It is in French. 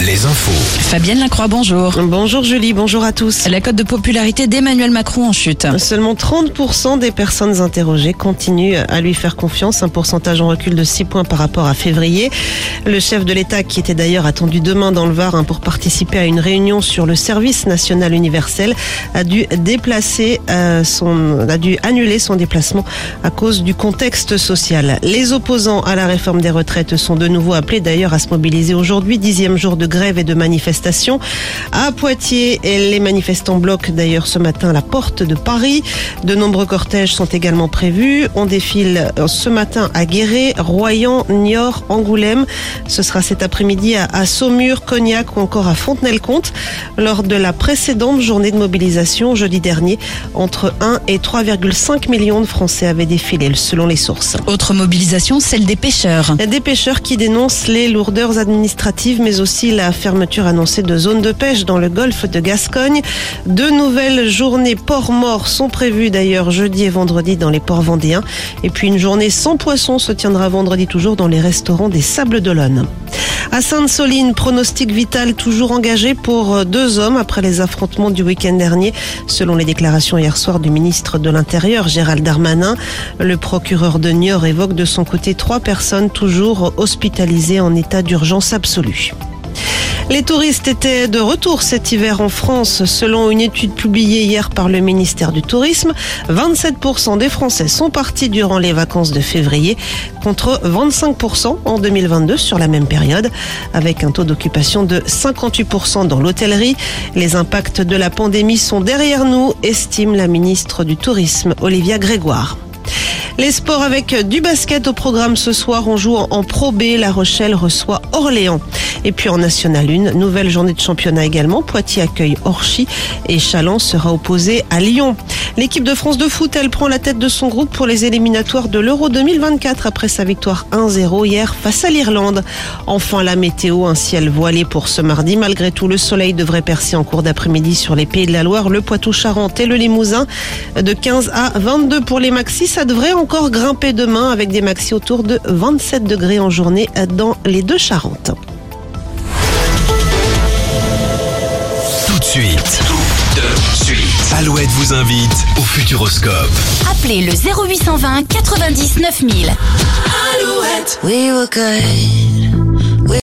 Les infos. Fabienne Lacroix, bonjour. Bonjour Julie, bonjour à tous. La cote de popularité d'Emmanuel Macron en chute. Seulement 30% des personnes interrogées continuent à lui faire confiance, un pourcentage en recul de 6 points par rapport à février. Le chef de l'État, qui était d'ailleurs attendu demain dans le Var hein, pour participer à une réunion sur le service national universel, a dû déplacer euh, son, a dû annuler son déplacement à cause du contexte social. Les opposants à la réforme des retraites sont de nouveau appelés d'ailleurs à se mobiliser aujourd'hui, dixième jour de grève et de manifestation. À Poitiers, les manifestants bloquent d'ailleurs ce matin la porte de Paris. De nombreux cortèges sont également prévus. On défile ce matin à Guéret, Royan, Niort, Angoulême. Ce sera cet après-midi à Saumur, Cognac ou encore à Fontenay-le-Comte. Lors de la précédente journée de mobilisation, jeudi dernier, entre 1 et 3,5 millions de Français avaient défilé selon les sources. Autre mobilisation, celle des pêcheurs. Des pêcheurs qui dénoncent les lourdeurs administratives, mais aussi la fermeture annoncée de zones de pêche dans le golfe de Gascogne. Deux nouvelles journées port morts sont prévues d'ailleurs jeudi et vendredi dans les ports vendéens. Et puis une journée sans poisson se tiendra vendredi toujours dans les restaurants des Sables d'Olonne. À Sainte-Soline, pronostic vital toujours engagé pour deux hommes après les affrontements du week-end dernier. Selon les déclarations hier soir du ministre de l'Intérieur, Gérald Darmanin, le procureur de Niort évoque de son côté trois personnes toujours hospitalisées en état d'urgence absolue. Les touristes étaient de retour cet hiver en France. Selon une étude publiée hier par le ministère du Tourisme, 27% des Français sont partis durant les vacances de février contre 25% en 2022 sur la même période, avec un taux d'occupation de 58% dans l'hôtellerie. Les impacts de la pandémie sont derrière nous, estime la ministre du Tourisme, Olivia Grégoire. Les sports avec du basket au programme ce soir. On joue en Pro B. La Rochelle reçoit Orléans. Et puis en National 1, nouvelle journée de championnat également. Poitiers accueille Orchy et Chalon sera opposé à Lyon. L'équipe de France de foot, elle prend la tête de son groupe pour les éliminatoires de l'Euro 2024 après sa victoire 1-0 hier face à l'Irlande. Enfin, la météo, un ciel voilé pour ce mardi. Malgré tout, le soleil devrait percer en cours d'après-midi sur les Pays de la Loire, le Poitou-Charentes et le Limousin. De 15 à 22 pour les maxis, ça devrait grimper demain avec des maxis autour de 27 degrés en journée dans les deux Charentes. Tout de suite. Tout de suite. Alouette vous invite au Futuroscope. Appelez le 0820 99 000. We were good.